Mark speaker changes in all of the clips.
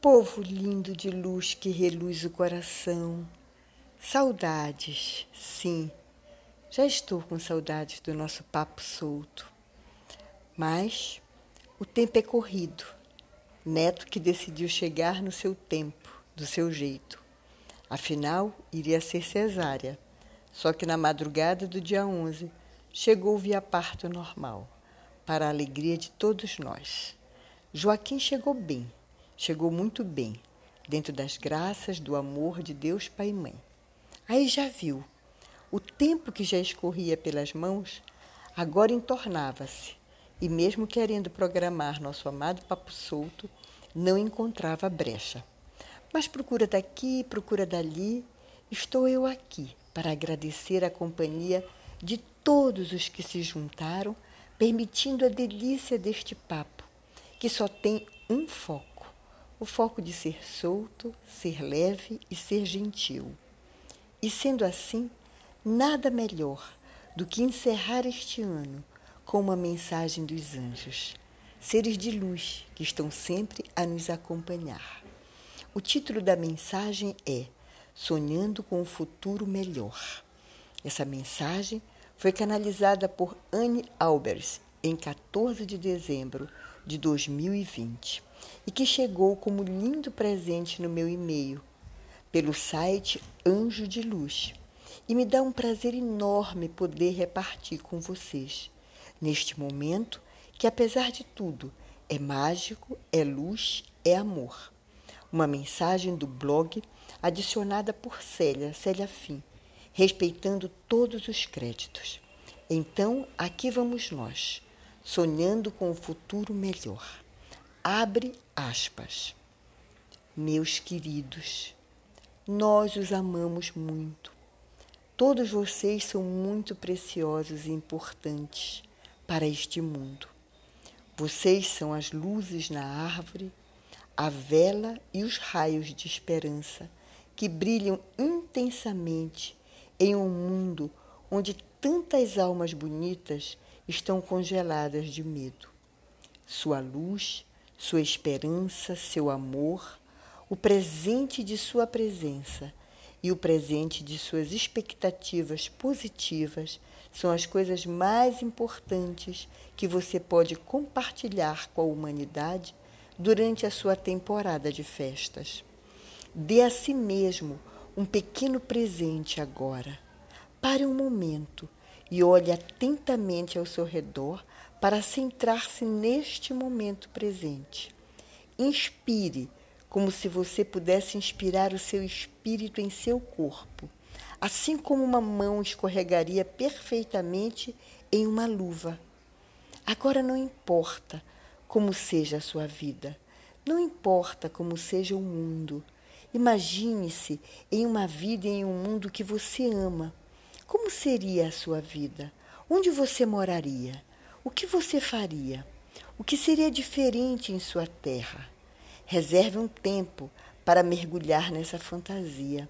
Speaker 1: Povo lindo de luz que reluz o coração. Saudades, sim, já estou com saudades do nosso papo solto. Mas o tempo é corrido. Neto que decidiu chegar no seu tempo, do seu jeito. Afinal, iria ser cesárea. Só que na madrugada do dia 11, chegou via parto normal, para a alegria de todos nós. Joaquim chegou bem chegou muito bem, dentro das graças do amor de Deus Pai e Mãe. Aí já viu, o tempo que já escorria pelas mãos agora entornava-se, e mesmo querendo programar nosso amado papo solto, não encontrava brecha. Mas procura daqui, procura dali, estou eu aqui para agradecer a companhia de todos os que se juntaram, permitindo a delícia deste papo, que só tem um foco o foco de ser solto, ser leve e ser gentil. E sendo assim, nada melhor do que encerrar este ano com uma mensagem dos anjos, seres de luz que estão sempre a nos acompanhar. O título da mensagem é Sonhando com um Futuro Melhor. Essa mensagem foi canalizada por Anne Albers em 14 de dezembro de 2020 e que chegou como lindo presente no meu e-mail pelo site Anjo de Luz. E me dá um prazer enorme poder repartir com vocês neste momento que, apesar de tudo, é mágico, é luz, é amor. Uma mensagem do blog adicionada por Célia, Célia Fim, respeitando todos os créditos. Então, aqui vamos nós, sonhando com o futuro melhor. Abre aspas. Meus queridos, nós os amamos muito. Todos vocês são muito preciosos e importantes para este mundo. Vocês são as luzes na árvore, a vela e os raios de esperança que brilham intensamente em um mundo onde tantas almas bonitas estão congeladas de medo. Sua luz sua esperança, seu amor, o presente de sua presença e o presente de suas expectativas positivas são as coisas mais importantes que você pode compartilhar com a humanidade durante a sua temporada de festas. Dê a si mesmo um pequeno presente agora. Pare um momento e olhe atentamente ao seu redor para centrar-se neste momento presente. Inspire como se você pudesse inspirar o seu espírito em seu corpo, assim como uma mão escorregaria perfeitamente em uma luva. Agora não importa como seja a sua vida, não importa como seja o mundo. Imagine-se em uma vida em um mundo que você ama. Como seria a sua vida? Onde você moraria? O que você faria? O que seria diferente em sua terra? Reserve um tempo para mergulhar nessa fantasia,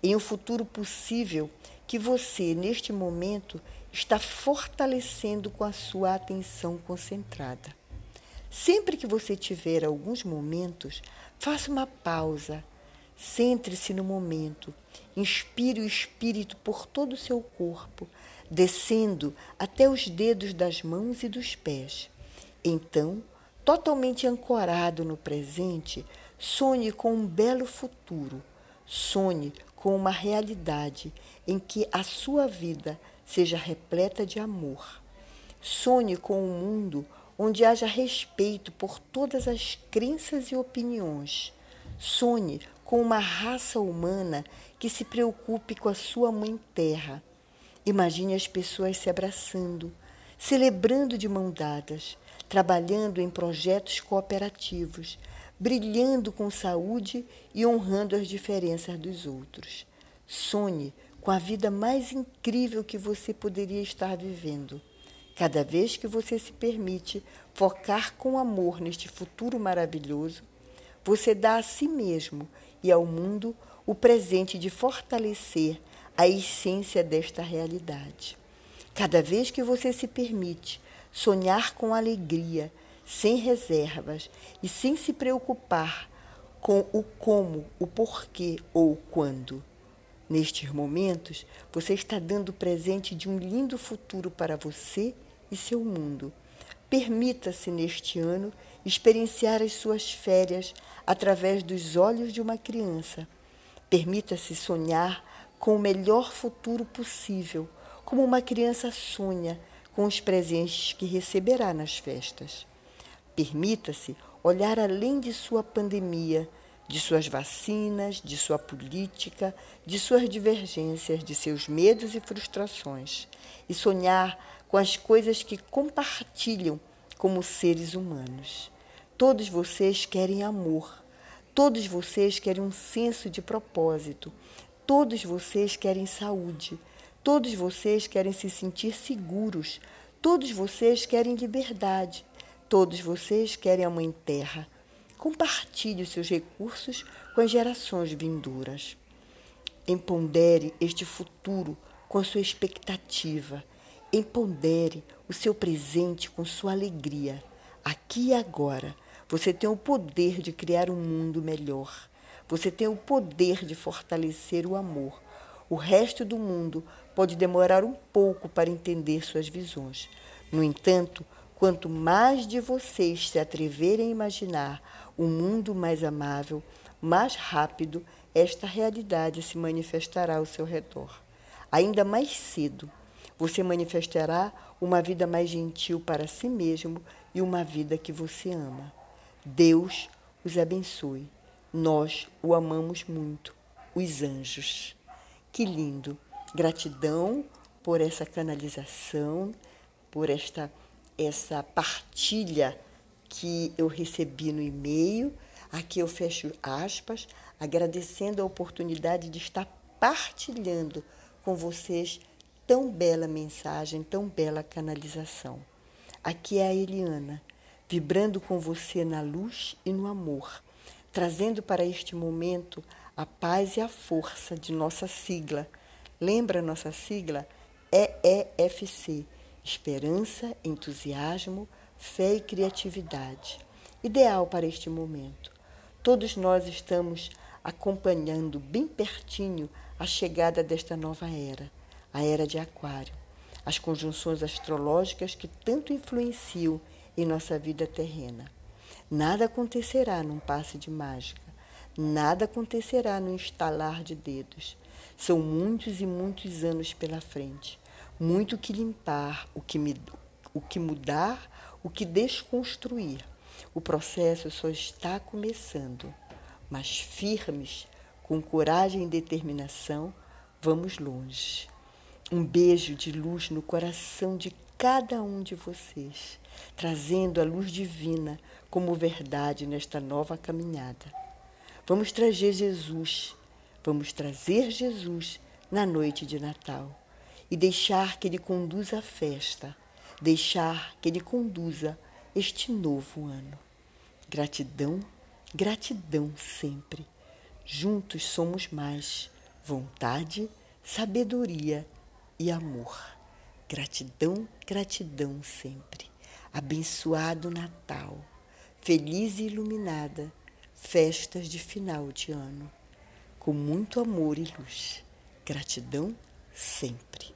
Speaker 1: em um futuro possível que você, neste momento, está fortalecendo com a sua atenção concentrada. Sempre que você tiver alguns momentos, faça uma pausa, centre-se no momento, inspire o espírito por todo o seu corpo, descendo até os dedos das mãos e dos pés. Então, totalmente ancorado no presente, sonhe com um belo futuro. Sonhe com uma realidade em que a sua vida seja repleta de amor. Sonhe com um mundo onde haja respeito por todas as crenças e opiniões. Sonhe com uma raça humana que se preocupe com a sua mãe terra Imagine as pessoas se abraçando, celebrando de mão dadas, trabalhando em projetos cooperativos, brilhando com saúde e honrando as diferenças dos outros. Sonhe com a vida mais incrível que você poderia estar vivendo. Cada vez que você se permite focar com amor neste futuro maravilhoso, você dá a si mesmo e ao mundo o presente de fortalecer a essência desta realidade. Cada vez que você se permite sonhar com alegria, sem reservas e sem se preocupar com o como, o porquê ou o quando. Nestes momentos, você está dando presente de um lindo futuro para você e seu mundo. Permita-se neste ano experienciar as suas férias através dos olhos de uma criança. Permita-se sonhar com o melhor futuro possível, como uma criança sonha com os presentes que receberá nas festas. Permita-se olhar além de sua pandemia de suas vacinas, de sua política, de suas divergências, de seus medos e frustrações, e sonhar com as coisas que compartilham como seres humanos. Todos vocês querem amor, todos vocês querem um senso de propósito, todos vocês querem saúde, todos vocês querem se sentir seguros, todos vocês querem liberdade, todos vocês querem a Mãe Terra Compartilhe os seus recursos com as gerações vindouras. Empodere este futuro com a sua expectativa. Empodere o seu presente com sua alegria. Aqui e agora, você tem o poder de criar um mundo melhor. Você tem o poder de fortalecer o amor. O resto do mundo pode demorar um pouco para entender suas visões. No entanto, quanto mais de vocês se atreverem a imaginar um mundo mais amável, mais rápido esta realidade se manifestará ao seu redor. Ainda mais cedo, você manifestará uma vida mais gentil para si mesmo e uma vida que você ama. Deus os abençoe. Nós o amamos muito, os anjos. Que lindo! Gratidão por essa canalização, por esta essa partilha que eu recebi no e-mail. Aqui eu fecho aspas, agradecendo a oportunidade de estar partilhando com vocês tão bela mensagem, tão bela canalização. Aqui é a Eliana, vibrando com você na luz e no amor, trazendo para este momento a paz e a força de nossa sigla. Lembra nossa sigla? EEFC Esperança, Entusiasmo, fé e criatividade, ideal para este momento. Todos nós estamos acompanhando bem pertinho a chegada desta nova era, a era de Aquário, as conjunções astrológicas que tanto influenciam em nossa vida terrena. Nada acontecerá num passe de mágica, nada acontecerá no estalar de dedos. São muitos e muitos anos pela frente, muito que limpar, o que, me, o que mudar o que desconstruir. O processo só está começando, mas firmes, com coragem e determinação, vamos longe. Um beijo de luz no coração de cada um de vocês, trazendo a luz divina como verdade nesta nova caminhada. Vamos trazer Jesus, vamos trazer Jesus na noite de Natal e deixar que Ele conduza a festa deixar que Ele conduza este novo ano. Gratidão, gratidão sempre. Juntos somos mais vontade, sabedoria e amor. Gratidão, gratidão sempre. Abençoado Natal, feliz e iluminada, festas de final de ano, com muito amor e luz. Gratidão sempre.